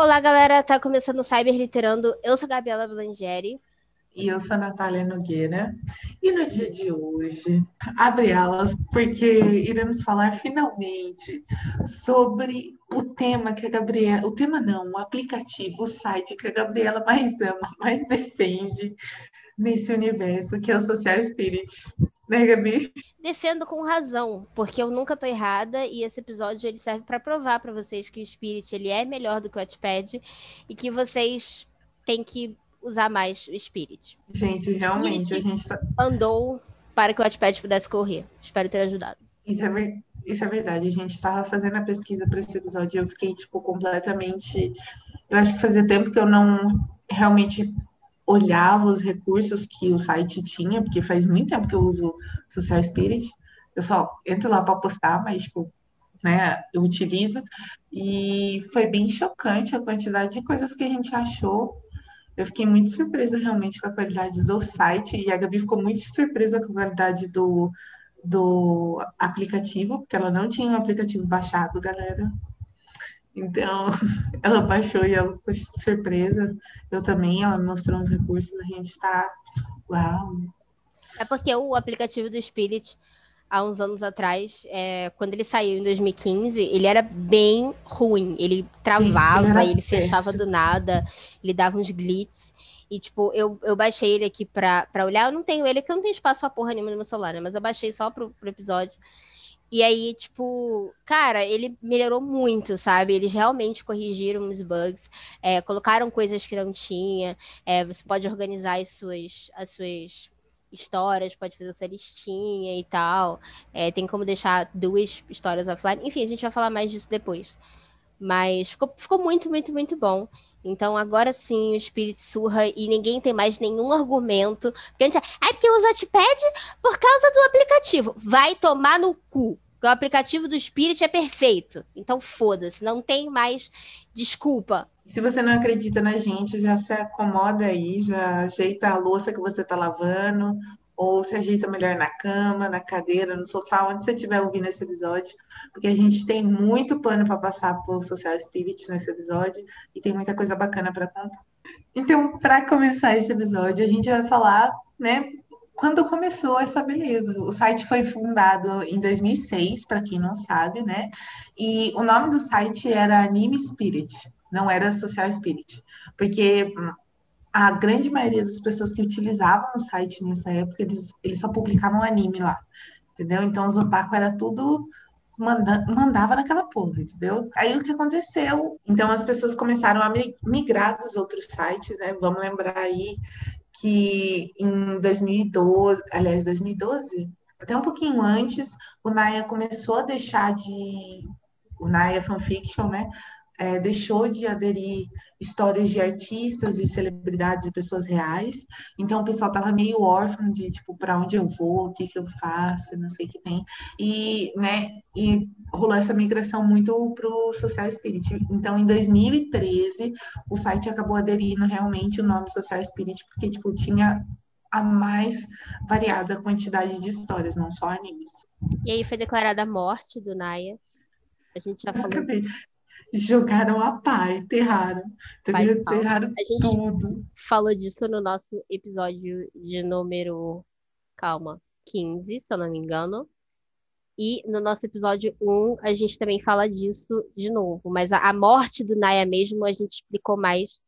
Olá, galera, tá começando o Cyberliterando. Eu sou a Gabriela Blangeri. E eu sou a Natália Nogueira. E no dia de hoje, abre alas, porque iremos falar finalmente sobre o tema que a Gabriela. O tema não, o aplicativo, o site que a Gabriela mais ama, mais defende nesse universo, que é o Social Spirit. Né, Gabi? Defendo com razão, porque eu nunca tô errada e esse episódio ele serve para provar para vocês que o Spirit ele é melhor do que o Wattpad e que vocês têm que usar mais o Spirit. Gente, realmente, a gente tá... andou para que o Wattpad pudesse correr. Espero ter ajudado. Isso é, ver... Isso é verdade. A gente estava fazendo a pesquisa para esse episódio e eu fiquei, tipo, completamente. Eu acho que fazia tempo que eu não realmente olhava os recursos que o site tinha, porque faz muito tempo que eu uso Social Spirit. Eu só entro lá para postar, mas, tipo, né, eu utilizo. E foi bem chocante a quantidade de coisas que a gente achou. Eu fiquei muito surpresa realmente com a qualidade do site, e a Gabi ficou muito surpresa com a qualidade do, do aplicativo, porque ela não tinha um aplicativo baixado, galera. Então, ela baixou e ela ficou surpresa. Eu também, ela me mostrou uns recursos, a gente está. Uau! É porque o aplicativo do Spirit, há uns anos atrás, é, quando ele saiu em 2015, ele era bem ruim. Ele travava, ele, ele fechava do nada, ele dava uns glitches. E, tipo, eu, eu baixei ele aqui pra, pra olhar. Eu não tenho ele, porque eu não tenho espaço pra porra nenhuma no meu celular, né? Mas eu baixei só pro, pro episódio. E aí, tipo, cara, ele melhorou muito, sabe? Eles realmente corrigiram os bugs, é, colocaram coisas que não tinha. É, você pode organizar as suas, as suas histórias, pode fazer sua listinha e tal. É, tem como deixar duas histórias offline. Enfim, a gente vai falar mais disso depois. Mas ficou, ficou muito, muito, muito bom. Então agora sim o espírito surra e ninguém tem mais nenhum argumento. Porque a gente é porque usa Notepad por causa do aplicativo. Vai tomar no cu. O aplicativo do Spirit é perfeito. Então foda-se, não tem mais desculpa. Se você não acredita na gente, já se acomoda aí, já ajeita a louça que você tá lavando, ou se ajeita melhor na cama, na cadeira, no sofá, onde você estiver ouvindo esse episódio, porque a gente tem muito pano para passar por Social Spirit nesse episódio e tem muita coisa bacana para contar. Então, para começar esse episódio, a gente vai falar, né, quando começou essa beleza. O site foi fundado em 2006, para quem não sabe, né? E o nome do site era Anime Spirit, não era Social Spirit, porque a grande maioria das pessoas que utilizavam o site nessa época, eles, eles só publicavam anime lá, entendeu? Então os otaku era tudo manda, mandava naquela porra, entendeu? Aí o que aconteceu? Então as pessoas começaram a migrar dos outros sites, né? Vamos lembrar aí que em 2012, aliás, 2012, até um pouquinho antes, o Naya começou a deixar de o Naya Fanfiction, né? É, deixou de aderir histórias de artistas e celebridades e pessoas reais. Então o pessoal tava meio órfão de tipo para onde eu vou, o que que eu faço, não sei o que tem. E, né, e rolou essa migração muito pro Social Spirit. Então em 2013 o site acabou aderindo realmente o nome Social Spirit porque tipo tinha a mais variada quantidade de histórias, não só animes. E aí foi declarada a morte do Naya. A gente já falou jogaram a pá, enterraram. Entendeu? Enterraram a gente tudo. Falou disso no nosso episódio de número. Calma, 15, se eu não me engano. E no nosso episódio 1, a gente também fala disso de novo. Mas a, a morte do Naya mesmo, a gente explicou mais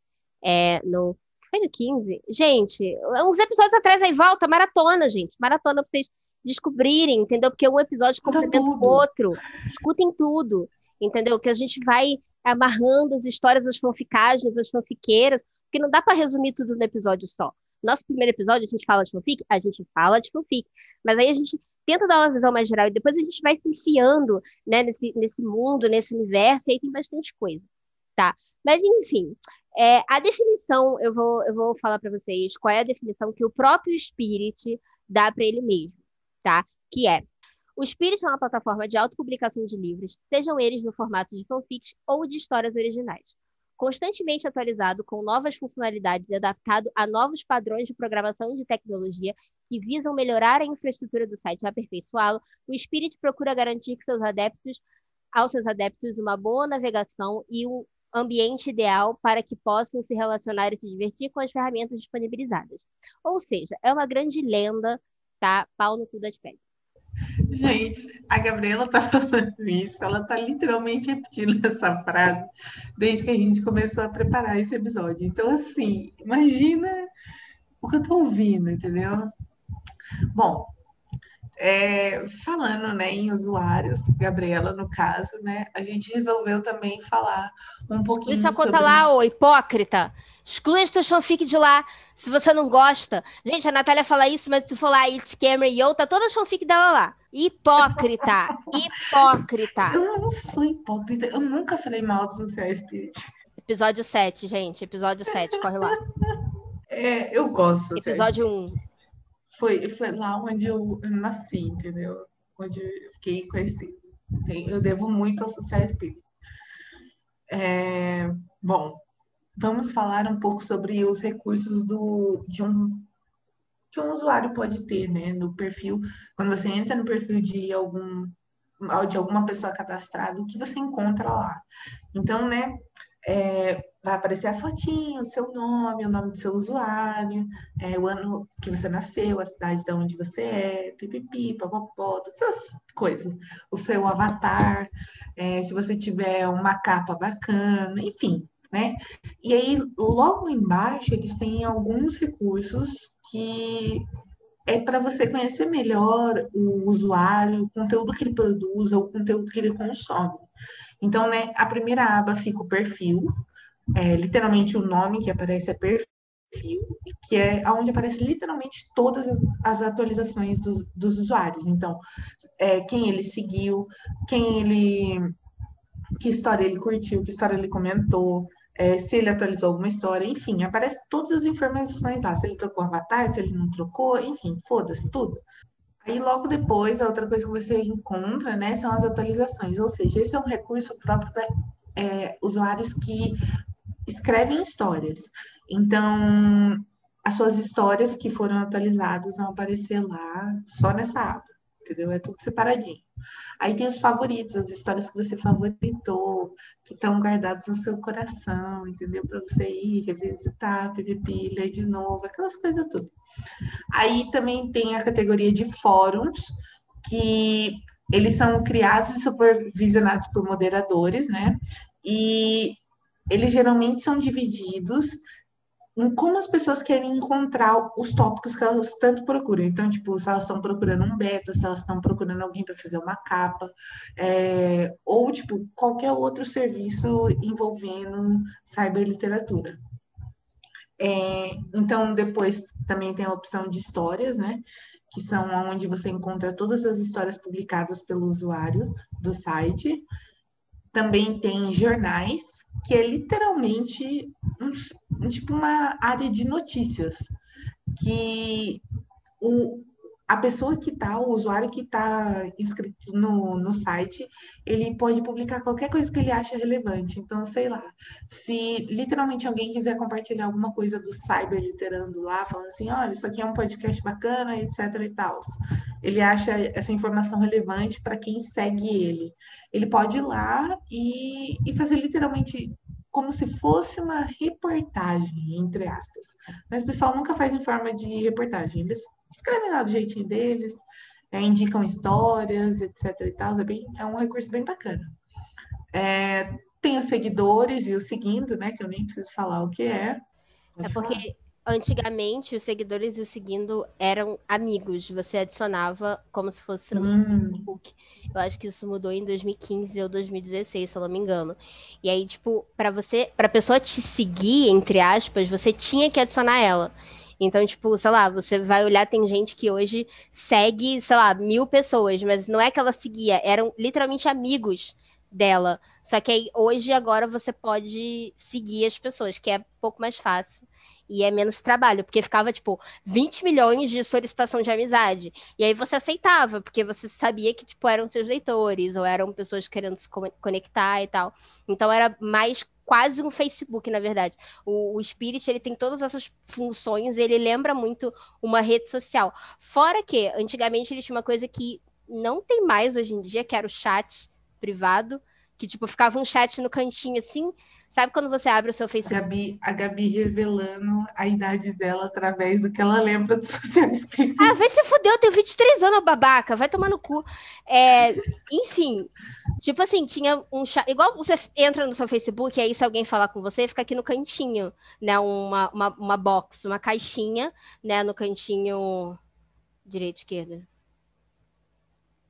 é, no. Foi no 15? Gente, uns episódios atrás aí, volta, maratona, gente. Maratona pra vocês descobrirem, entendeu? Porque um episódio complementa o outro. Escutem tudo entendeu? Que a gente vai amarrando as histórias das fanficagens, das fanfiqueiras, porque não dá para resumir tudo no episódio só. Nosso primeiro episódio, a gente fala de fanfic? A gente fala de fanfic. Mas aí a gente tenta dar uma visão mais geral e depois a gente vai se enfiando né, nesse, nesse mundo, nesse universo, e aí tem bastante coisa. Tá? Mas, enfim, É, a definição, eu vou, eu vou falar para vocês qual é a definição que o próprio Spirit dá para ele mesmo, tá? Que é o Spirit é uma plataforma de autopublicação de livros, sejam eles no formato de fanfics ou de histórias originais. Constantemente atualizado com novas funcionalidades e adaptado a novos padrões de programação e de tecnologia que visam melhorar a infraestrutura do site e aperfeiçoá-lo, o Spirit procura garantir que seus adeptos, aos seus adeptos uma boa navegação e um ambiente ideal para que possam se relacionar e se divertir com as ferramentas disponibilizadas. Ou seja, é uma grande lenda, tá? Pau no cu das pedras. Gente, a Gabriela tá falando isso, ela tá literalmente repetindo essa frase desde que a gente começou a preparar esse episódio. Então, assim, imagina o que eu tô ouvindo, entendeu? Bom, é, falando né, em usuários, Gabriela, no caso, né, a gente resolveu também falar um pouquinho Isso sobre... conta lá, ô hipócrita. Exclui as tuas fanfic de lá, se você não gosta. Gente, a Natália fala isso, mas tu for lá, It's Cameron e eu, tá toda a fanfic dela lá. Hipócrita, hipócrita. Eu não sou hipócrita, eu nunca falei mal do Social Spirit. Episódio 7, gente, episódio 7, corre lá. É, eu gosto. Episódio 1 foi, foi lá onde eu, nasci, entendeu? Onde eu fiquei conhecido. Eu devo muito ao Social Spirit. É, bom, vamos falar um pouco sobre os recursos do, de um que um usuário pode ter, né, no perfil, quando você entra no perfil de algum de alguma pessoa cadastrada, o que você encontra lá. Então, né, é, vai aparecer a fotinho, o seu nome, o nome do seu usuário, é, o ano que você nasceu, a cidade de onde você é, pipipi, papapó, todas essas coisas. O seu avatar, é, se você tiver uma capa bacana, enfim, né? E aí, logo embaixo, eles têm alguns recursos que é para você conhecer melhor o usuário, o conteúdo que ele produz o conteúdo que ele consome. Então, né, a primeira aba fica o perfil, é, literalmente o nome que aparece é perfil, que é onde aparece literalmente todas as, as atualizações dos, dos, usuários. Então, é, quem ele seguiu, quem ele. que história ele curtiu, que história ele comentou, é, se ele atualizou alguma história, enfim, aparece todas as informações lá. Se ele trocou avatar, se ele não trocou, enfim, foda-se, tudo. Aí logo depois, a outra coisa que você encontra, né, são as atualizações. Ou seja, esse é um recurso próprio para é, usuários que escrevem histórias. Então, as suas histórias que foram atualizadas vão aparecer lá, só nessa aba, entendeu? É tudo separadinho. Aí tem os favoritos, as histórias que você favoritou, que estão guardadas no seu coração, entendeu? Para você ir revisitar, PVP, ler de novo, aquelas coisas tudo. Aí também tem a categoria de fóruns, que eles são criados e supervisionados por moderadores, né? E eles geralmente são divididos em como as pessoas querem encontrar os tópicos que elas tanto procuram. Então, tipo, se elas estão procurando um beta, se elas estão procurando alguém para fazer uma capa, é, ou, tipo, qualquer outro serviço envolvendo cyberliteratura. É, então, depois também tem a opção de histórias, né? Que são onde você encontra todas as histórias publicadas pelo usuário do site. Também tem jornais, que é literalmente um, tipo uma área de notícias que o, a pessoa que está, o usuário que está inscrito no, no site, ele pode publicar qualquer coisa que ele acha relevante. Então, sei lá, se literalmente alguém quiser compartilhar alguma coisa do cyber literando lá, falando assim, olha, isso aqui é um podcast bacana, etc e tal. Ele acha essa informação relevante para quem segue ele. Ele pode ir lá e, e fazer literalmente como se fosse uma reportagem, entre aspas. Mas o pessoal nunca faz em forma de reportagem. Eles escrevem lá do jeitinho deles, é, indicam histórias, etc. e tal. É, bem, é um recurso bem bacana. É, tem os seguidores e o seguindo, né? Que eu nem preciso falar o que é. Pode é porque falar. antigamente os seguidores e o seguindo eram amigos. Você adicionava como se fosse no hum. Facebook. Eu acho que isso mudou em 2015 ou 2016, se eu não me engano. E aí, tipo, para você, para pessoa te seguir, entre aspas, você tinha que adicionar ela. Então, tipo, sei lá, você vai olhar, tem gente que hoje segue, sei lá, mil pessoas, mas não é que ela seguia, eram literalmente amigos dela. Só que aí, hoje, agora, você pode seguir as pessoas, que é um pouco mais fácil. E é menos trabalho, porque ficava, tipo, 20 milhões de solicitação de amizade. E aí você aceitava, porque você sabia que, tipo, eram seus leitores, ou eram pessoas querendo se conectar e tal. Então era mais quase um Facebook, na verdade. O, o Spirit, ele tem todas essas funções, ele lembra muito uma rede social. Fora que, antigamente, ele tinha uma coisa que não tem mais hoje em dia, que era o chat privado, que, tipo, ficava um chat no cantinho assim. Sabe quando você abre o seu Facebook? A Gabi, a Gabi revelando a idade dela através do que ela lembra do Social Spirit. Ah, vai se fudeu, eu tenho 23 anos, babaca, vai tomar no cu. É, enfim, tipo assim, tinha um chat. Igual você entra no seu Facebook, e aí se alguém falar com você, fica aqui no cantinho, né? Uma, uma, uma box, uma caixinha, né? No cantinho direita, esquerda.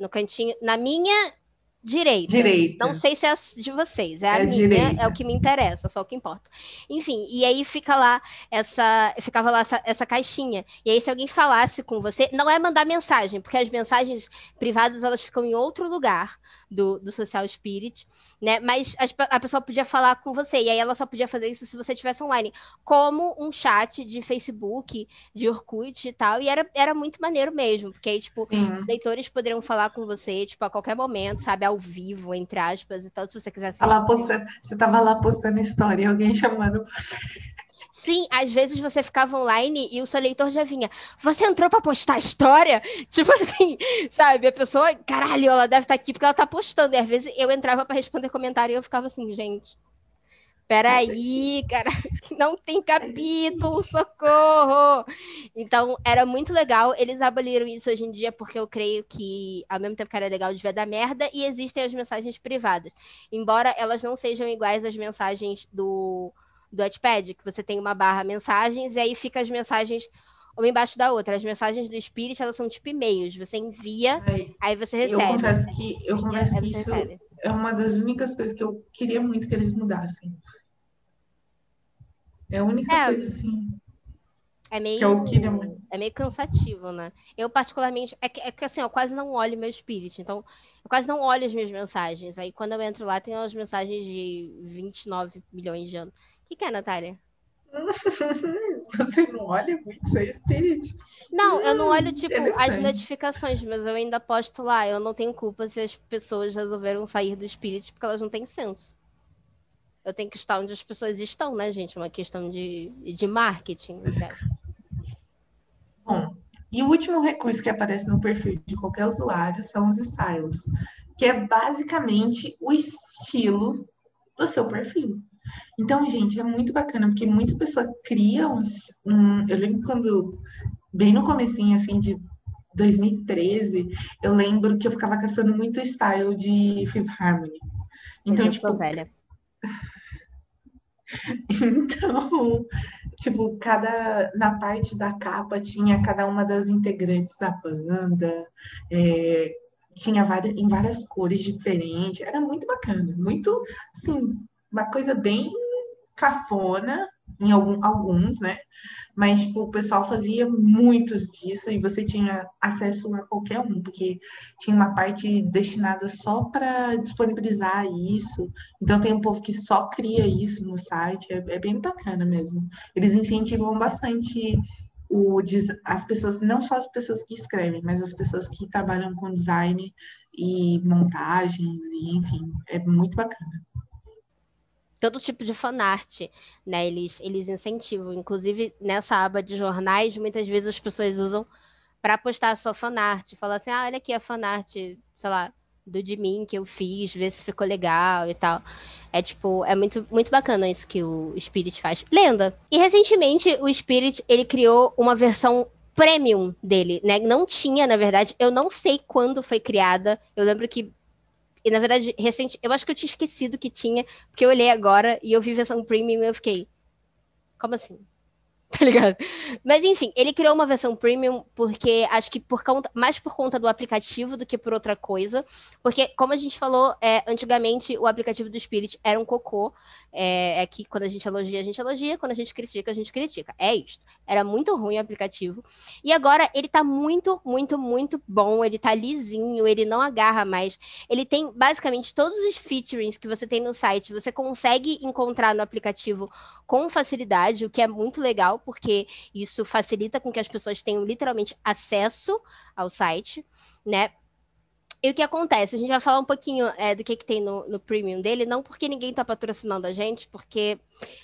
No cantinho. Na minha Direita. Direita. Não sei se é de vocês, é, é a minha, direita. é o que me interessa, só o que importa. Enfim, e aí fica lá essa, ficava lá essa, essa, caixinha. E aí se alguém falasse com você, não é mandar mensagem, porque as mensagens privadas elas ficam em outro lugar do, do Social Spirit, né? Mas a, a pessoa podia falar com você, e aí ela só podia fazer isso se você estivesse online, como um chat de Facebook, de Orkut e tal, e era, era muito maneiro mesmo, porque aí, tipo, Sim. leitores poderiam falar com você, tipo, a qualquer momento, sabe? Ao vivo, entre aspas, e tal, se você quiser. Lá postando, você tava lá postando história e alguém chamando você. Sim, às vezes você ficava online e o seu leitor já vinha. Você entrou para postar história? Tipo assim, sabe? A pessoa, caralho, ela deve estar tá aqui porque ela tá postando. E às vezes eu entrava para responder comentário e eu ficava assim, gente. Peraí, cara, não tem capítulo, socorro! Então, era muito legal. Eles aboliram isso hoje em dia porque eu creio que, ao mesmo tempo que era legal, devia dar merda, e existem as mensagens privadas. Embora elas não sejam iguais às mensagens do, do Wattpad, que você tem uma barra mensagens, e aí fica as mensagens uma embaixo da outra. As mensagens do Spirit, elas são tipo e-mails. Você envia, Ai, aí você recebe. Eu confesso que, eu confesso que isso recebe. é uma das únicas coisas que eu queria muito que eles mudassem. É a única é, coisa, assim. É meio, queria muito. é meio cansativo, né? Eu, particularmente, é que, é que assim, eu quase não olho meu Spirit, então eu quase não olho as minhas mensagens. Aí quando eu entro lá, tem as mensagens de 29 milhões de anos. O que, que é, Natália? Você não olha muito seu Spirit? Não, eu não olho, tipo, as notificações, mas eu ainda posto lá. Eu não tenho culpa se as pessoas resolveram sair do Spirit porque elas não têm senso eu tenho que estar onde as pessoas estão, né, gente? Uma questão de, de marketing. Né? Bom, e o último recurso que aparece no perfil de qualquer usuário são os styles, que é basicamente o estilo do seu perfil. Então, gente, é muito bacana, porque muita pessoa cria uns. Um, eu lembro quando, bem no comecinho, assim, de 2013, eu lembro que eu ficava caçando muito style de Fifth Harmony. Então, eu tipo. Velha. Então, tipo, cada na parte da capa tinha cada uma das integrantes da banda, é, tinha várias, em várias cores diferentes, era muito bacana, muito assim, uma coisa bem cafona, em algum, alguns, né? Mas, tipo, o pessoal fazia muitos disso e você tinha acesso a qualquer um, porque tinha uma parte destinada só para disponibilizar isso. Então, tem um povo que só cria isso no site, é, é bem bacana mesmo. Eles incentivam bastante o, as pessoas, não só as pessoas que escrevem, mas as pessoas que trabalham com design e montagens, e enfim, é muito bacana todo tipo de fanart, né? Eles, eles incentivam. Inclusive, nessa aba de jornais, muitas vezes as pessoas usam para postar a sua fanart. Falar assim, ah, olha aqui a fanart, sei lá, do de mim que eu fiz, ver se ficou legal e tal. É tipo, é muito, muito bacana isso que o Spirit faz. Lenda. E recentemente o Spirit, ele criou uma versão premium dele, né? Não tinha, na verdade, eu não sei quando foi criada. Eu lembro que e na verdade, recente, eu acho que eu tinha esquecido que tinha, porque eu olhei agora e eu vi versão premium e eu fiquei. Como assim? tá ligado? Mas enfim, ele criou uma versão premium porque acho que por conta, mais por conta do aplicativo do que por outra coisa. Porque, como a gente falou, é, antigamente o aplicativo do Spirit era um cocô. É, é, que quando a gente elogia, a gente elogia, quando a gente critica, a gente critica. É isso. Era muito ruim o aplicativo. E agora ele tá muito, muito, muito bom. Ele tá lisinho, ele não agarra mais. Ele tem basicamente todos os featurings que você tem no site, você consegue encontrar no aplicativo com facilidade, o que é muito legal, porque isso facilita com que as pessoas tenham literalmente acesso ao site, né? E o que acontece? A gente vai falar um pouquinho é, do que, que tem no, no premium dele, não porque ninguém está patrocinando a gente, porque,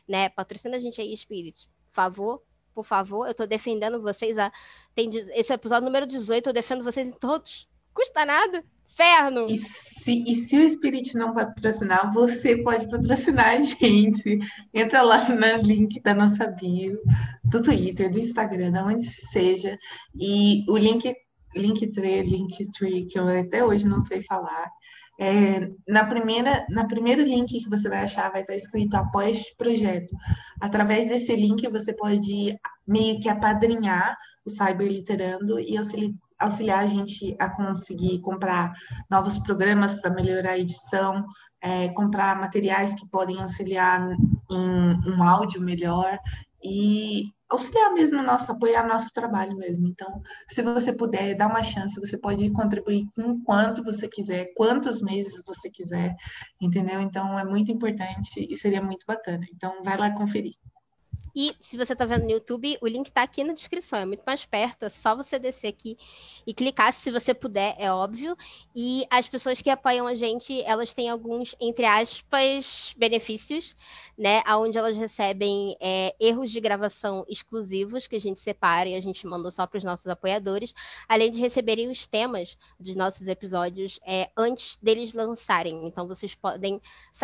né, patrocina a gente aí, Spirit. Por favor, por favor, eu estou defendendo vocês. A... Tem esse episódio número 18, eu defendo vocês em todos. Custa nada. Inferno! E se, e se o Spirit não patrocinar, você pode patrocinar a gente. Entra lá no link da nossa bio, do Twitter, do Instagram, da onde seja. E o link Linktree, Linktree, que eu até hoje não sei falar. É, na primeira na primeiro link que você vai achar vai estar escrito apoia este projeto. Através desse link você pode meio que apadrinhar o Cyber Literando e auxiliar, auxiliar a gente a conseguir comprar novos programas para melhorar a edição, é, comprar materiais que podem auxiliar em um áudio melhor e auxiliar mesmo nosso, apoiar nosso trabalho mesmo. Então, se você puder, dá uma chance, você pode contribuir com quanto você quiser, quantos meses você quiser, entendeu? Então, é muito importante e seria muito bacana. Então, vai lá conferir. E se você está vendo no YouTube, o link está aqui na descrição, é muito mais perto, é só você descer aqui e clicar, se você puder, é óbvio. E as pessoas que apoiam a gente, elas têm alguns, entre aspas, benefícios, né? Onde elas recebem é, erros de gravação exclusivos que a gente separa e a gente mandou só para os nossos apoiadores, além de receberem os temas dos nossos episódios é, antes deles lançarem. Então vocês podem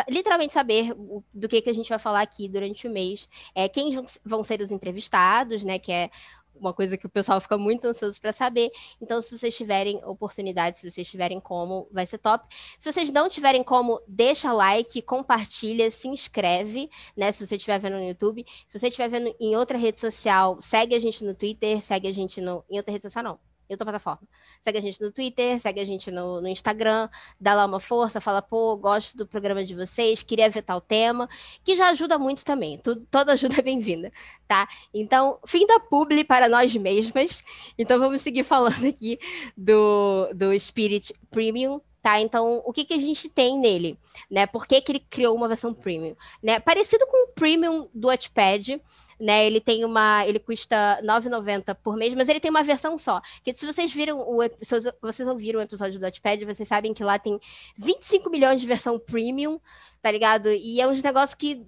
literalmente saber do que, que a gente vai falar aqui durante o mês. É, quem vão ser os entrevistados, né? Que é uma coisa que o pessoal fica muito ansioso para saber. Então, se vocês tiverem oportunidade, se vocês tiverem como, vai ser top. Se vocês não tiverem como, deixa like, compartilha, se inscreve, né? Se você estiver vendo no YouTube. Se você estiver vendo em outra rede social, segue a gente no Twitter, segue a gente no, em outra rede social, não em outra plataforma. Segue a gente no Twitter, segue a gente no, no, Instagram, dá lá uma força, fala, pô, gosto do programa de vocês, queria ver tal tema, que já ajuda muito também. Tudo, toda ajuda é bem-vinda, tá? Então, fim da publi para nós mesmas. Então, vamos seguir falando aqui do, do Spirit Premium, tá? Então, o que, que a gente tem nele, né? Por que, que ele criou uma versão premium, né? Parecido com o premium do Watchpad, né? Ele tem uma, ele custa 9,90 por mês, mas ele tem uma versão só. Que se vocês viram o se vocês ouviram o episódio do Watchpad, vocês sabem que lá tem 25 milhões de versão premium, tá ligado? E é um negócio que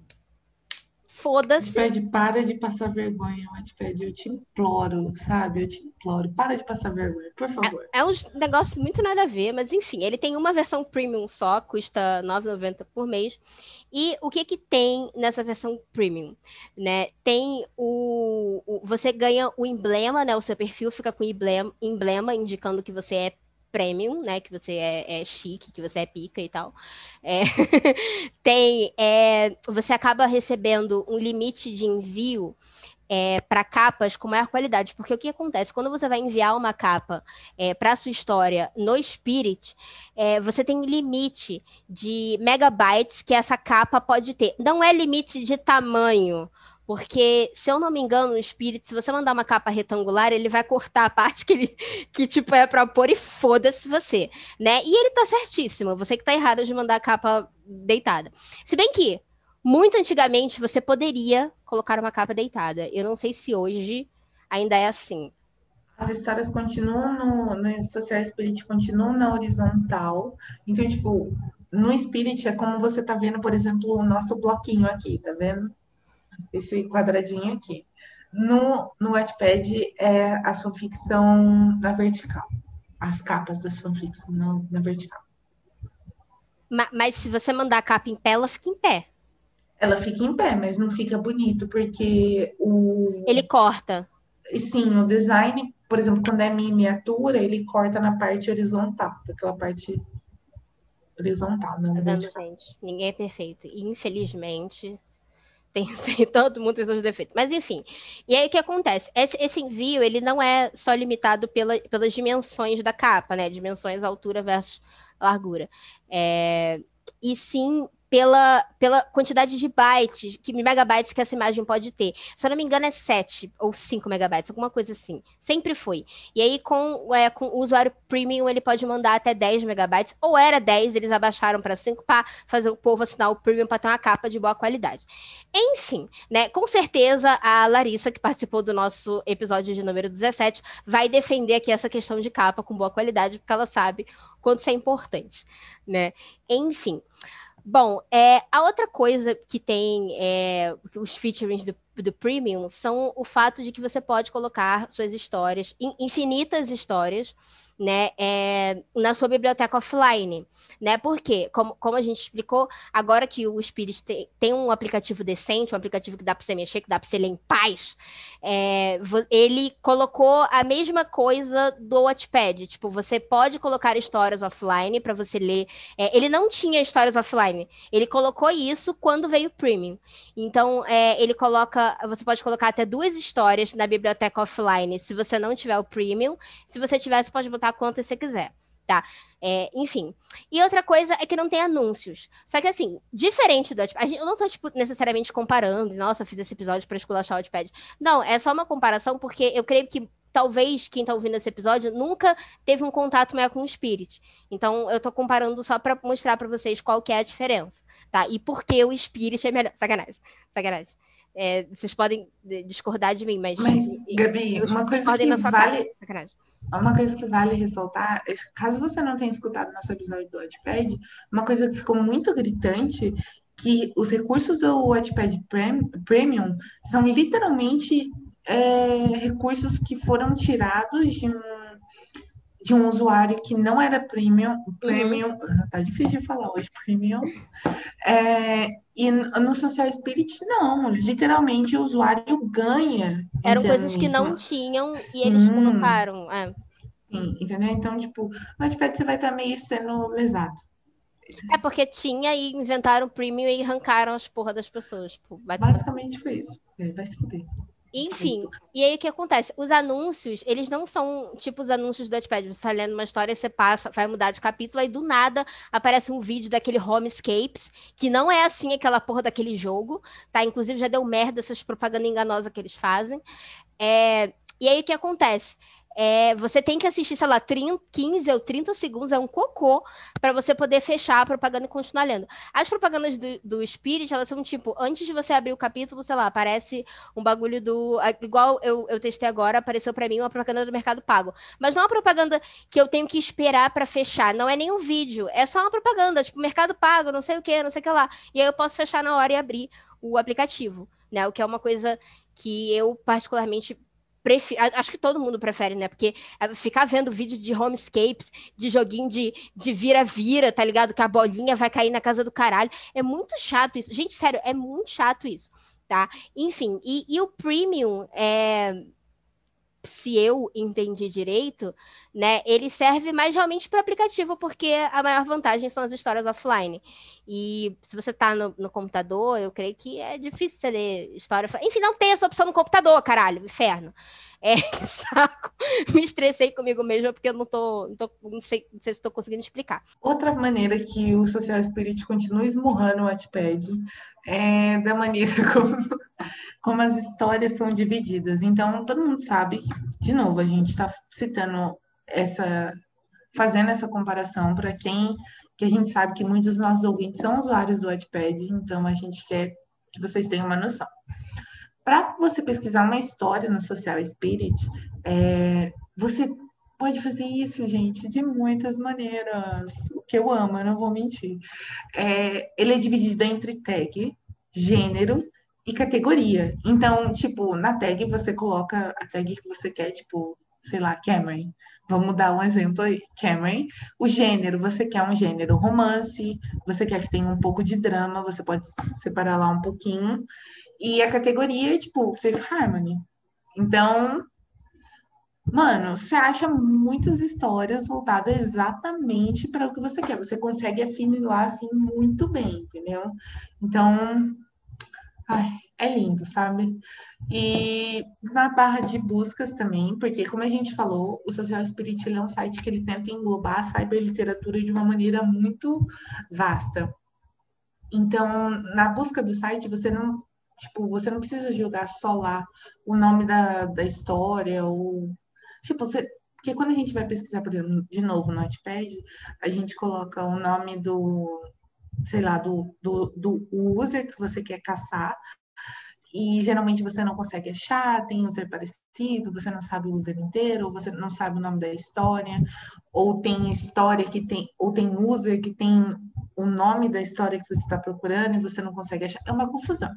foda-se. Wattpad, para de passar vergonha, Wattpad, eu te imploro, sabe? Eu te imploro, para de passar vergonha, por favor. É, é um negócio muito nada a ver, mas enfim, ele tem uma versão premium só, custa R$ 9,90 por mês. E o que que tem nessa versão premium, né? Tem o, o você ganha o emblema, né? O seu perfil fica com emblema, emblema indicando que você é premium, né? Que você é, é chique, que você é pica e tal. É, tem, é, você acaba recebendo um limite de envio é, para capas com maior qualidade, porque o que acontece quando você vai enviar uma capa é, para sua história no Spirit, é, você tem limite de megabytes que essa capa pode ter. Não é limite de tamanho. Porque, se eu não me engano, o Spirit, se você mandar uma capa retangular, ele vai cortar a parte que ele que tipo é para pôr e foda-se você, né? E ele tá certíssimo, você que tá errado de mandar a capa deitada. Se bem que muito antigamente você poderia colocar uma capa deitada. Eu não sei se hoje ainda é assim. As histórias continuam no, no Social Spirit, continuam na horizontal. Então, tipo, no Spirit é como você tá vendo, por exemplo, o nosso bloquinho aqui, tá vendo? Esse quadradinho aqui. No, no Wattpad é a fanficção na vertical. As capas das fanfics no, na vertical. Mas, mas, se você mandar a capa em pé, ela fica em pé. Ela fica em pé, mas não fica bonito, porque o. Ele corta. Sim, o design, por exemplo, quando é miniatura, ele corta na parte horizontal, aquela parte horizontal, não tá vendo, gente? Ninguém é perfeito. Infelizmente, tem todo mundo tem seus defeitos. Mas enfim. E aí o que acontece? Esse, esse, envio ele não é só limitado pela, pelas dimensões da capa, né? Dimensões altura versus largura. É, e sim pela, pela quantidade de bytes, que megabytes que essa imagem pode ter. Se eu não me engano, é 7 ou 5 megabytes, alguma coisa assim. Sempre foi. E aí, com, é, com o usuário premium, ele pode mandar até 10 megabytes, ou era 10, eles abaixaram para 5 para fazer o povo assinar o premium para ter uma capa de boa qualidade. Enfim, né? Com certeza a Larissa, que participou do nosso episódio de número 17, vai defender aqui essa questão de capa com boa qualidade, porque ela sabe quanto isso é importante, né? Enfim. Bom, é, a outra coisa que tem é, os featurings do, do Premium são o fato de que você pode colocar suas histórias, infinitas histórias, né, é, na sua biblioteca offline, né? Porque, como, como a gente explicou, agora que o Spirit tem, tem um aplicativo decente, um aplicativo que dá para você mexer, que dá para você ler em paz, é, ele colocou a mesma coisa do Watchpad. Tipo, você pode colocar histórias offline para você ler. É, ele não tinha histórias offline. Ele colocou isso quando veio o Premium. Então, é, ele coloca. Você pode colocar até duas histórias na biblioteca offline se você não tiver o Premium. Se você tiver, você pode botar botar quantas você quiser, tá? É, enfim. E outra coisa é que não tem anúncios. Só que, assim, diferente do Wattpad, eu não tô, tipo, necessariamente comparando, nossa, fiz esse episódio pra esculachar o Wattpad. Não, é só uma comparação, porque eu creio que talvez quem tá ouvindo esse episódio nunca teve um contato maior com o Spirit. Então, eu tô comparando só para mostrar para vocês qual que é a diferença, tá? E por que o Spirit é melhor. Sacanagem, sacanagem. É, vocês podem discordar de mim, mas. Mas, Gabi, uma coisa que vale. Sacanagem uma coisa que vale ressaltar, caso você não tenha escutado nosso episódio do Wattpad, uma coisa que ficou muito gritante, que os recursos do Wattpad Premium são literalmente é, recursos que foram tirados de um, de um usuário que não era premium, premium, uhum. tá difícil de falar hoje, premium, é, e no Social Spirit, não, literalmente o usuário ganha. Eram coisas que não tinham Sim. e eles colocaram. É. Sim, entendeu? Então, tipo, no Notepad você vai estar meio sendo lesado. É porque tinha e inventaram o premium e arrancaram as porra das pessoas. Tipo, Basicamente foi isso. Vai se fuder. Enfim, e aí o que acontece? Os anúncios, eles não são tipo os anúncios do Notepad. Você tá lendo uma história, você passa, vai mudar de capítulo, aí do nada aparece um vídeo daquele Homescapes, que não é assim aquela porra daquele jogo, tá? Inclusive já deu merda essas propagandas enganosas que eles fazem. É... E aí o que acontece? É, você tem que assistir, sei lá, 30, 15 ou 30 segundos, é um cocô, para você poder fechar a propaganda e continuar lendo. As propagandas do, do Spirit, elas são tipo, antes de você abrir o capítulo, sei lá, aparece um bagulho do. Igual eu, eu testei agora, apareceu para mim uma propaganda do Mercado Pago. Mas não é uma propaganda que eu tenho que esperar para fechar, não é nem um vídeo, é só uma propaganda, tipo, Mercado Pago, não sei o que, não sei o que lá. E aí eu posso fechar na hora e abrir o aplicativo, né? O que é uma coisa que eu particularmente prefiro, acho que todo mundo prefere, né? Porque é, ficar vendo vídeo de homescapes, de joguinho de vira-vira, tá ligado? Que a bolinha vai cair na casa do caralho. É muito chato isso. Gente, sério, é muito chato isso, tá? Enfim, e, e o premium é se eu entendi direito, né, ele serve mais realmente para aplicativo, porque a maior vantagem são as histórias offline. E se você está no, no, computador, eu creio que é difícil você ler história. Enfim, não tem essa opção no computador, caralho, inferno. É, que saco. Me estressei comigo mesma porque eu não tô, não, tô, não sei, não sei se estou conseguindo explicar. Outra maneira que o Social Spirit continua esmurrando o Wattpad é da maneira como, como as histórias são divididas. Então, todo mundo sabe, de novo, a gente está citando essa, fazendo essa comparação para quem, que a gente sabe que muitos dos nossos ouvintes são usuários do Wattpad, então a gente quer que vocês tenham uma noção. Para você pesquisar uma história no Social Spirit, é, você pode fazer isso, gente, de muitas maneiras. O que eu amo, eu não vou mentir. É, ele é dividido entre tag, gênero e categoria. Então, tipo, na tag você coloca a tag que você quer, tipo, sei lá, Cameron. Vamos dar um exemplo aí, Cameron. O gênero, você quer um gênero romance, você quer que tenha um pouco de drama, você pode separar lá um pouquinho. E a categoria é tipo Fifth Harmony. Então, mano, você acha muitas histórias voltadas exatamente para o que você quer. Você consegue afinilar assim muito bem, entendeu? Então, ai, é lindo, sabe? E na barra de buscas também, porque como a gente falou, o Social Spirit é um site que ele tenta englobar a cyberliteratura de uma maneira muito vasta. Então, na busca do site, você não, tipo, você não precisa jogar só lá o nome da, da história ou tipo, você porque quando a gente vai pesquisar, por exemplo, de novo no Notepad, a gente coloca o nome do, sei lá, do, do, do user que você quer caçar, e geralmente você não consegue achar, tem user parecido, você não sabe o user inteiro, ou você não sabe o nome da história, ou tem história que tem, ou tem user que tem o nome da história que você está procurando e você não consegue achar. É uma confusão.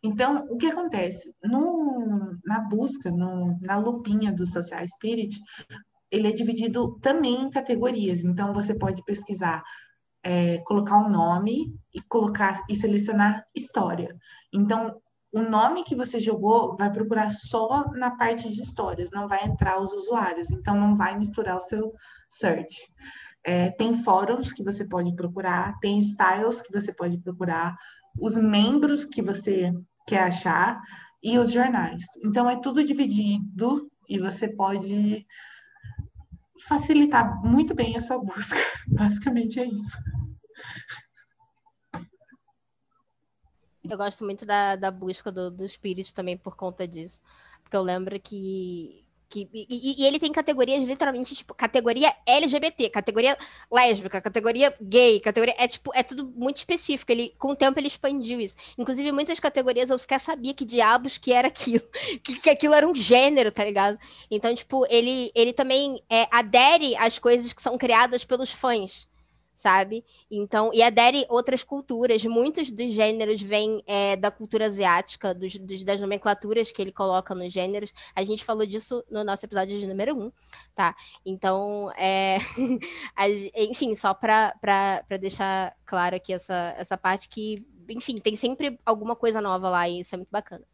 Então, o que acontece? No, na busca, no, na lupinha do Social Spirit, ele é dividido também em categorias. Então, você pode pesquisar, é, colocar um nome e colocar e selecionar história. Então, o nome que você jogou vai procurar só na parte de histórias, não vai entrar os usuários, então não vai misturar o seu search. É, tem fóruns que você pode procurar, tem styles que você pode procurar, os membros que você quer achar e os jornais. Então é tudo dividido e você pode facilitar muito bem a sua busca. Basicamente é isso. Eu gosto muito da, da busca do, do Spirit também por conta disso. Porque eu lembro que. que e, e, ele tem categorias literalmente, tipo, categoria LGBT, categoria lésbica, categoria gay, categoria. É tipo, é tudo muito específico. Ele, com o tempo, ele expandiu isso. Inclusive, muitas categorias eu sequer sabia que diabos que era aquilo. Que, que aquilo era um gênero, tá ligado? Então, tipo, ele, ele também é, adere às coisas que são criadas pelos fãs sabe? Então, e adere outras culturas. Muitos dos gêneros vêm é, da cultura asiática, dos, dos, das nomenclaturas que ele coloca nos gêneros. A gente falou disso no nosso episódio de número 1, um, tá? Então, é... enfim, só para deixar claro aqui essa, essa parte que enfim, tem sempre alguma coisa nova lá e isso é muito bacana.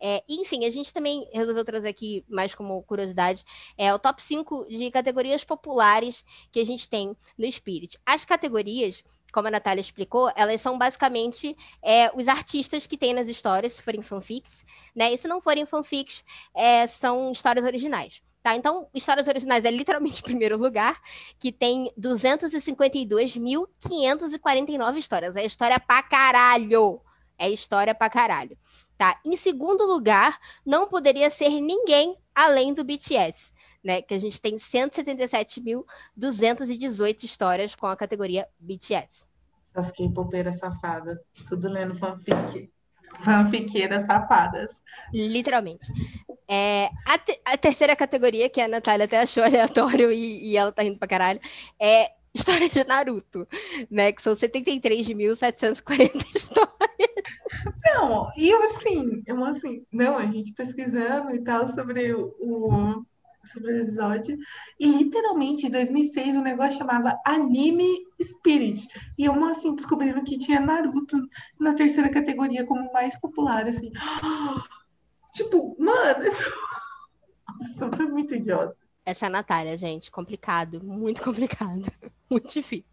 É, enfim, a gente também resolveu trazer aqui, mais como curiosidade, é, o top 5 de categorias populares que a gente tem no Spirit. As categorias como a Natália explicou, elas são basicamente é, os artistas que tem nas histórias, se forem fanfics, né? E se não forem fanfics, é, são histórias originais. Tá? Então, Histórias Originais é literalmente o primeiro lugar, que tem 252.549 histórias. É história pra caralho. É história pra caralho. Tá? Em segundo lugar, não poderia ser ninguém além do BTS. Né, que a gente tem 177.218 histórias com a categoria BTS. Essas K-popeira safada, tudo lendo fanfic. Fanfiqueiras safadas. Literalmente. É, a, te, a, terceira categoria, que a Natália até achou aleatório e, e ela tá rindo pra caralho, é história de Naruto, né? Que são 73.740 histórias. Não, e eu assim, eu assim, não, a gente pesquisando e tal sobre o, sobre o episódio. E literalmente, em 2006, o negócio chamava Anime Spirit. E eu, assim, descobrindo que tinha Naruto na terceira categoria como mais popular, assim. Tipo, mano, isso, isso foi muito idiota. Essa é a Natália, gente. Complicado. Muito complicado. Muito difícil.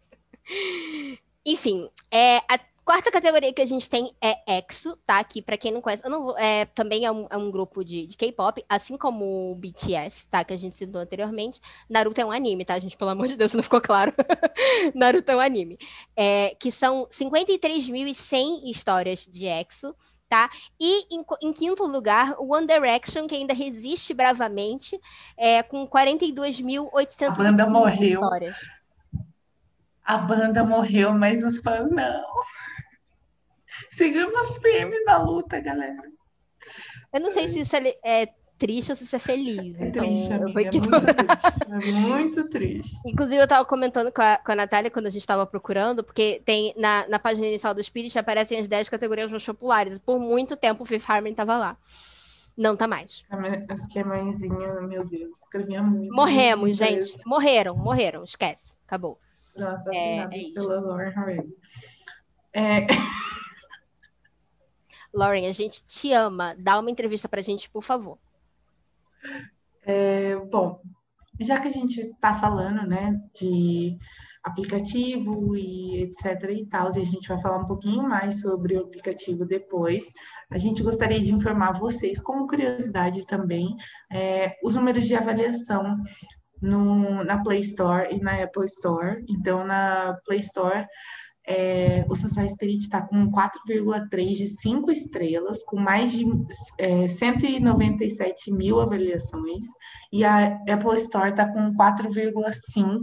Enfim, é, a quarta categoria que a gente tem é EXO, tá? Aqui, pra quem não conhece, eu não vou, é, também é um, é um grupo de, de K-pop, assim como o BTS, tá? Que a gente citou anteriormente. Naruto é um anime, tá, gente? Pelo amor de Deus, não ficou claro. Naruto é um anime. É, que são 53.100 histórias de EXO tá? E em, em, quinto lugar, o One Direction, que ainda resiste bravamente, é, com 42.800 A banda morreu. Histórias. A banda morreu, mas os fãs não. Seguimos firmes na luta, galera. Eu não sei se isso é, é triste ou se você é feliz. É então, triste, amiga, é muito triste. É muito triste. Inclusive, eu estava comentando com a, com a Natália quando a gente estava procurando, porque tem na, na página inicial do Spirit aparecem as 10 categorias mais populares. Por muito tempo o Fifth Harmony estava lá. Não tá mais. Acho que a mãezinha, meu Deus, escrevia muito. Morremos, muito gente. Isso. Morreram, morreram. Esquece. Acabou. Nossa, é, é pela Lauren Harvey. É... Lauren, a gente te ama. Dá uma entrevista pra gente, por favor. É, bom, já que a gente está falando, né, de aplicativo e etc e tal, e a gente vai falar um pouquinho mais sobre o aplicativo depois. A gente gostaria de informar vocês, como curiosidade também, é, os números de avaliação no, na Play Store e na Apple Store. Então, na Play Store, é, o Social Spirit está com 4,3 de 5 estrelas, com mais de é, 197 mil avaliações, e a Apple Store está com 4,5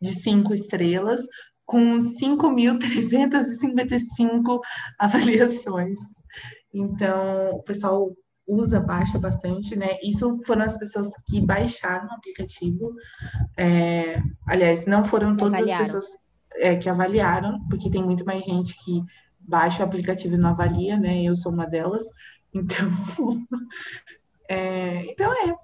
de 5 estrelas, com 5.355 avaliações. Então, o pessoal usa, baixa bastante, né? Isso foram as pessoas que baixaram o aplicativo. É, aliás, não foram todas as pessoas é, que avaliaram, porque tem muito mais gente que baixa o aplicativo e não avalia, né? Eu sou uma delas. Então, é, então é.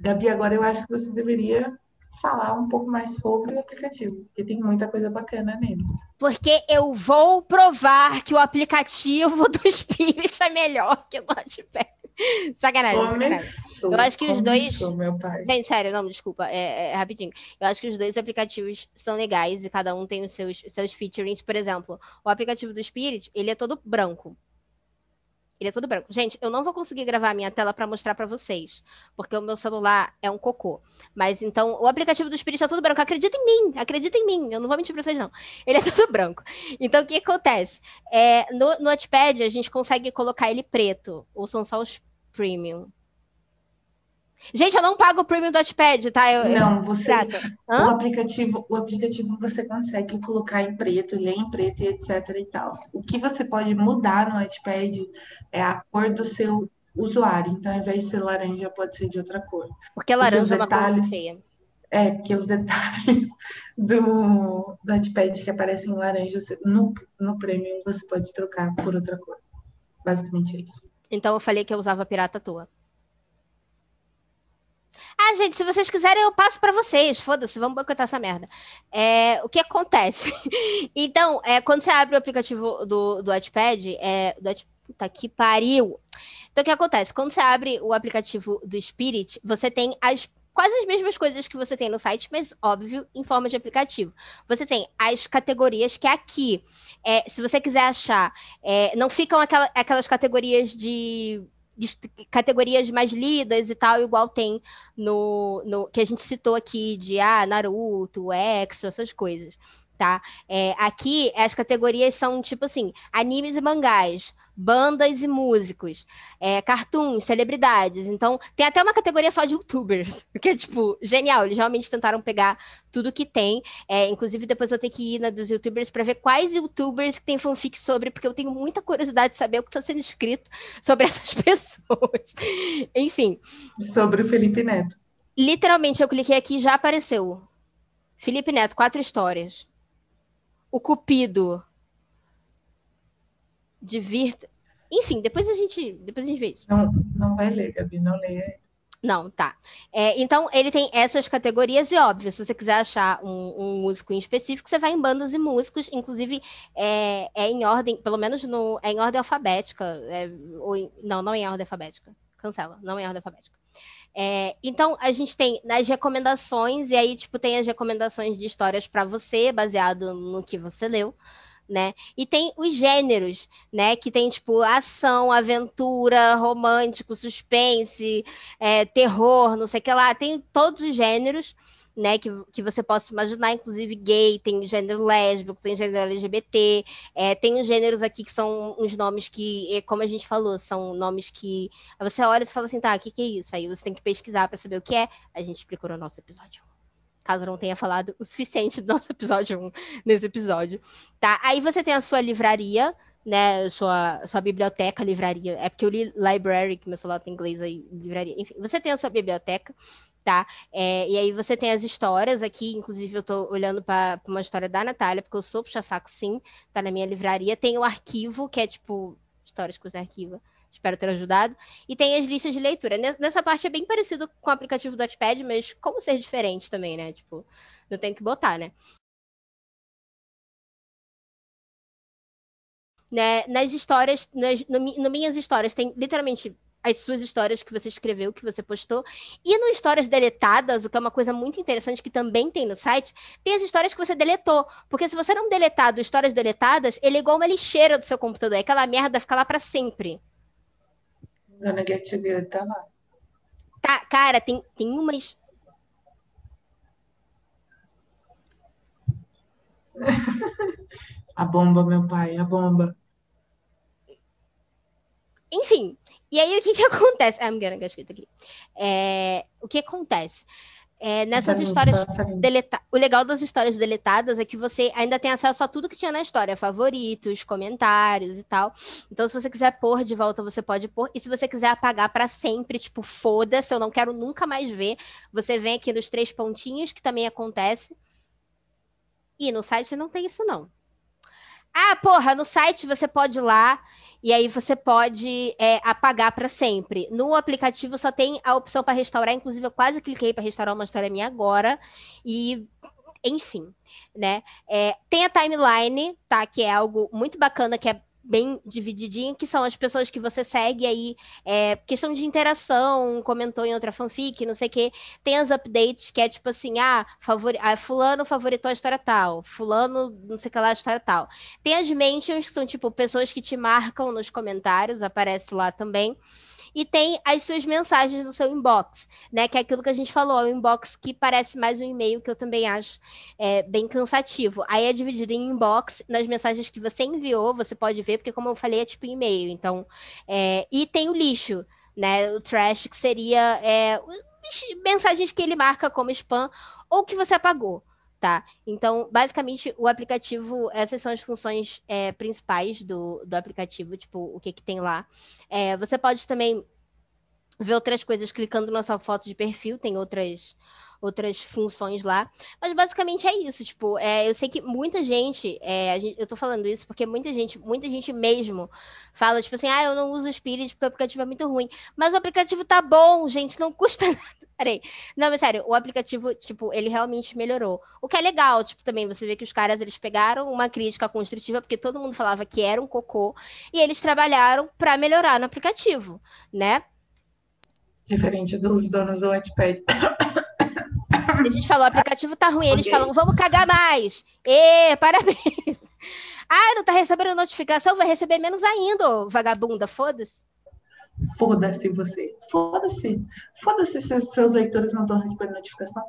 Gabi, agora eu acho que você deveria falar um pouco mais sobre o aplicativo, porque tem muita coisa bacana nele. Porque eu vou provar que o aplicativo do Spirit é melhor que o Notepad. Sacanagem, Eu acho que os dois. Meu pai. Gente, sério, não, desculpa, é, é, rapidinho. Eu acho que os dois aplicativos são legais e cada um tem os seus, seus featurings. Por exemplo, o aplicativo do Spirit, ele é todo branco. Ele é todo branco. Gente, eu não vou conseguir gravar a minha tela para mostrar para vocês, porque o meu celular é um cocô. Mas então, o aplicativo do Spirit é todo branco. Acredita em mim, acredita em mim. Eu não vou mentir para vocês, não. Ele é todo branco. Então, o que acontece? É, no, no Notepad, a gente consegue colocar ele preto, ou são só os premium. Gente, eu não pago o premium do Notepad, tá? Eu, não, eu... você. O aplicativo, o aplicativo você consegue colocar em preto, ler em preto e etc e tal. O que você pode mudar no Notepad é a cor do seu usuário. Então, ao invés de ser laranja, pode ser de outra cor. Porque laranja é uma cor feia. É, porque os detalhes do, do Notepad que aparecem em laranja, no, no Premium, você pode trocar por outra cor. Basicamente é isso. Então eu falei que eu usava pirata à toa. Ah, gente, se vocês quiserem, eu passo para vocês. Foda-se, vamos boicotar essa merda. É, o que acontece? então, é, quando você abre o aplicativo do, do Watchpad, é, do, puta que pariu. Então, o que acontece? Quando você abre o aplicativo do Spirit, você tem as quase as mesmas coisas que você tem no site, mas óbvio, em forma de aplicativo. Você tem as categorias que é aqui. É, se você quiser achar, é, não ficam aquela, aquelas categorias de, categorias mais lidas e tal, igual tem no, no que a gente citou aqui de ah, Naruto, Exo, essas coisas. Tá? É, aqui as categorias são tipo assim: animes e mangás, bandas e músicos, é, cartoons, celebridades. Então, tem até uma categoria só de youtubers, que é, tipo, genial. Eles realmente tentaram pegar tudo que tem. É, inclusive, depois eu tenho que ir na dos youtubers para ver quais youtubers que tem fanfic sobre, porque eu tenho muita curiosidade de saber o que está sendo escrito sobre essas pessoas. Enfim. Sobre o Felipe Neto. Literalmente, eu cliquei aqui e já apareceu. Felipe Neto, quatro histórias. O Cupido, divirta. Enfim, depois a gente, depois a gente vê isso. Não, não vai ler, Gabi, não leia. Não, tá. É, então, ele tem essas categorias, e óbvio, se você quiser achar um, um músico em específico, você vai em bandas e músicos, inclusive é, é em ordem, pelo menos no, é em ordem alfabética. É, ou em, não, não é em ordem alfabética. Cancela, não é em ordem alfabética. É, então, a gente tem nas recomendações, e aí, tipo, tem as recomendações de histórias para você, baseado no que você leu né? E tem os gêneros, né? Que tem, tipo, ação, aventura, romântico, suspense, é, terror, não sei o que lá. Tem todos os gêneros, né? Que, que você possa imaginar, inclusive gay, tem gênero lésbico, tem gênero LGBT, é, tem os gêneros aqui que são uns nomes que, é, como a gente falou, são nomes que você olha e fala assim, tá, o que, que é isso? Aí você tem que pesquisar para saber o que é. A gente explicou no nosso episódio caso não tenha falado o suficiente do nosso episódio 1 nesse episódio, tá? Aí você tem a sua livraria, né, sua, sua biblioteca, livraria, é porque eu li library, que meu celular tem inglês aí, livraria, enfim, você tem a sua biblioteca, tá? É, e aí você tem as histórias aqui, inclusive eu tô olhando para uma história da Natália, porque eu sou puxa-saco sim, tá na minha livraria, tem o arquivo, que é tipo, histórias que você arquiva, Espero ter ajudado. E tem as listas de leitura. Nessa parte é bem parecido com o aplicativo do Notepad, mas como ser diferente também, né? Tipo, não tem que botar, né? Né, nas histórias, nas, no, no, minhas histórias, tem literalmente as suas histórias que você escreveu, que você postou. E no Histórias Deletadas, o que é uma coisa muito interessante que também tem no site, tem as histórias que você deletou. Porque se você não deletar do Histórias Deletadas, ele é igual uma lixeira do seu computador. É aquela merda fica lá para sempre. Dona Get Good tá lá. Tá, cara, tem, tem umas. a bomba, meu pai, a bomba. Enfim, e aí o que que acontece? I'm gonna get aqui. É, o que acontece? É, nessas histórias deletadas. O legal das histórias deletadas é que você ainda tem acesso a tudo que tinha na história, favoritos, comentários e tal. Então, se você quiser pôr de volta, você pode pôr. E se você quiser apagar para sempre, tipo, foda-se, eu não quero nunca mais ver, você vem aqui nos três pontinhos, que também acontece. E no site não tem isso, não. Ah, porra, no site você pode ir lá e aí você pode é, apagar para sempre. No aplicativo só tem a opção para restaurar, inclusive eu quase cliquei para restaurar uma história minha agora e enfim, né? É, tem a timeline, tá? Que é algo muito bacana, que é bem divididinho, que são as pessoas que você segue aí, é, questão de interação, comentou em outra fanfic, não sei o quê. Tem as updates, que é tipo assim, ah, ah, fulano favoritou a história tal, fulano não sei o que lá a história tal. Tem as mentions, que são tipo pessoas que te marcam nos comentários, aparece lá também e tem as suas mensagens no seu inbox, né? Que é aquilo que a gente falou, é um inbox que parece mais um e-mail, que eu também acho é, bem cansativo. Aí é dividido em inbox, nas mensagens que você enviou, você pode ver, porque como eu falei, é tipo e-mail. Então, é... e tem o lixo, né? O trash, que seria é, mensagens que ele marca como spam ou que você apagou tá? Então, basicamente, o aplicativo, essas são as funções é, principais do, do aplicativo, tipo, o que que tem lá. É, você pode também ver outras coisas clicando na sua foto de perfil, tem outras outras funções lá. Mas basicamente é isso, tipo, é, eu sei que muita gente, é, gente, eu tô falando isso porque muita gente, muita gente mesmo fala, tipo assim, ah, eu não uso o Spirit porque o aplicativo é muito ruim. Mas o aplicativo tá bom, gente, não custa nada Peraí. Não, mas sério, o aplicativo, tipo, ele realmente melhorou. O que é legal, tipo, também você vê que os caras, eles pegaram uma crítica construtiva, porque todo mundo falava que era um cocô, e eles trabalharam para melhorar no aplicativo, né? Diferente dos donos do Wattpad. A gente falou, o aplicativo tá ruim, eles okay. falam, vamos cagar mais. E parabéns. Ah, não tá recebendo notificação, vai receber menos ainda, vagabunda, foda-se. Foda-se você. Foda-se. Foda-se se seus leitores não estão recebendo notificação.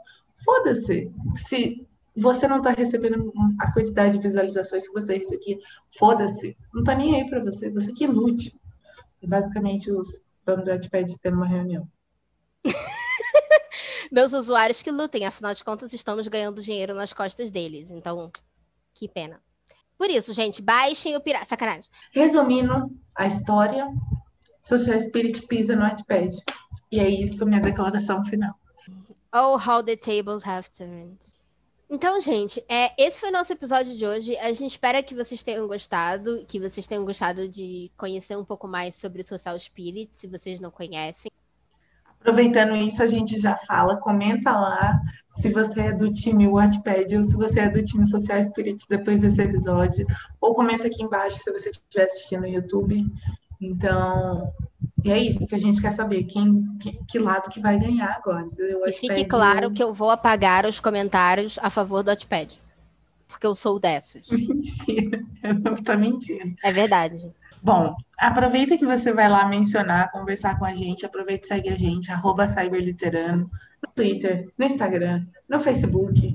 Foda-se. Se você não está recebendo a quantidade de visualizações que você recebia, foda-se. Não tá nem aí para você. Você que lute. E basicamente os donos do Wattpad tendo uma reunião. Meus usuários que lutem, afinal de contas, estamos ganhando dinheiro nas costas deles. Então, que pena. Por isso, gente, baixem o pirata. Sacanagem. Resumindo a história, Social Spirit pisa no Wattpad. E é isso, minha declaração final. Oh, how the tables have turned. Então, gente, é, esse foi o nosso episódio de hoje. A gente espera que vocês tenham gostado, que vocês tenham gostado de conhecer um pouco mais sobre o Social Spirit, se vocês não conhecem. Aproveitando isso, a gente já fala, comenta lá se você é do time Wattpad ou se você é do time Social Spirit depois desse episódio, ou comenta aqui embaixo se você estiver assistindo no YouTube. Então, e é isso que a gente quer saber, quem, que, que lado que vai ganhar agora. E fique claro que eu vou apagar os comentários a favor do Watchpad. Porque eu sou dessas. Mentira, tá mentindo. É verdade. Bom, aproveita que você vai lá mencionar, conversar com a gente, aproveita e segue a gente, arroba Cyberliterano, no Twitter, no Instagram, no Facebook,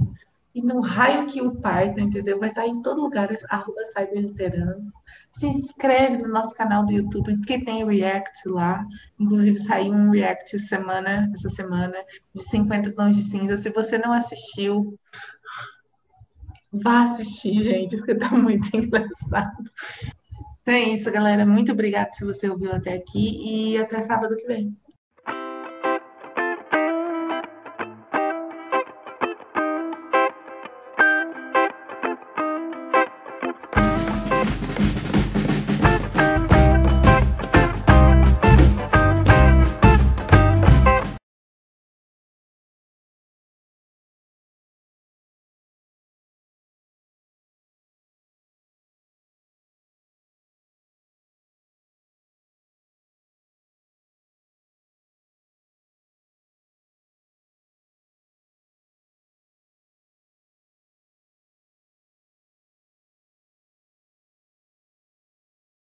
e no raio que o parta, entendeu? Vai estar em todo lugar, arroba Cyberliterano se inscreve no nosso canal do YouTube, porque tem React lá. Inclusive, saiu um React semana, essa semana, de 50 tons de cinza. Se você não assistiu, vá assistir, gente, porque tá muito engraçado. Então é isso, galera. Muito obrigada se você ouviu até aqui e até sábado que vem.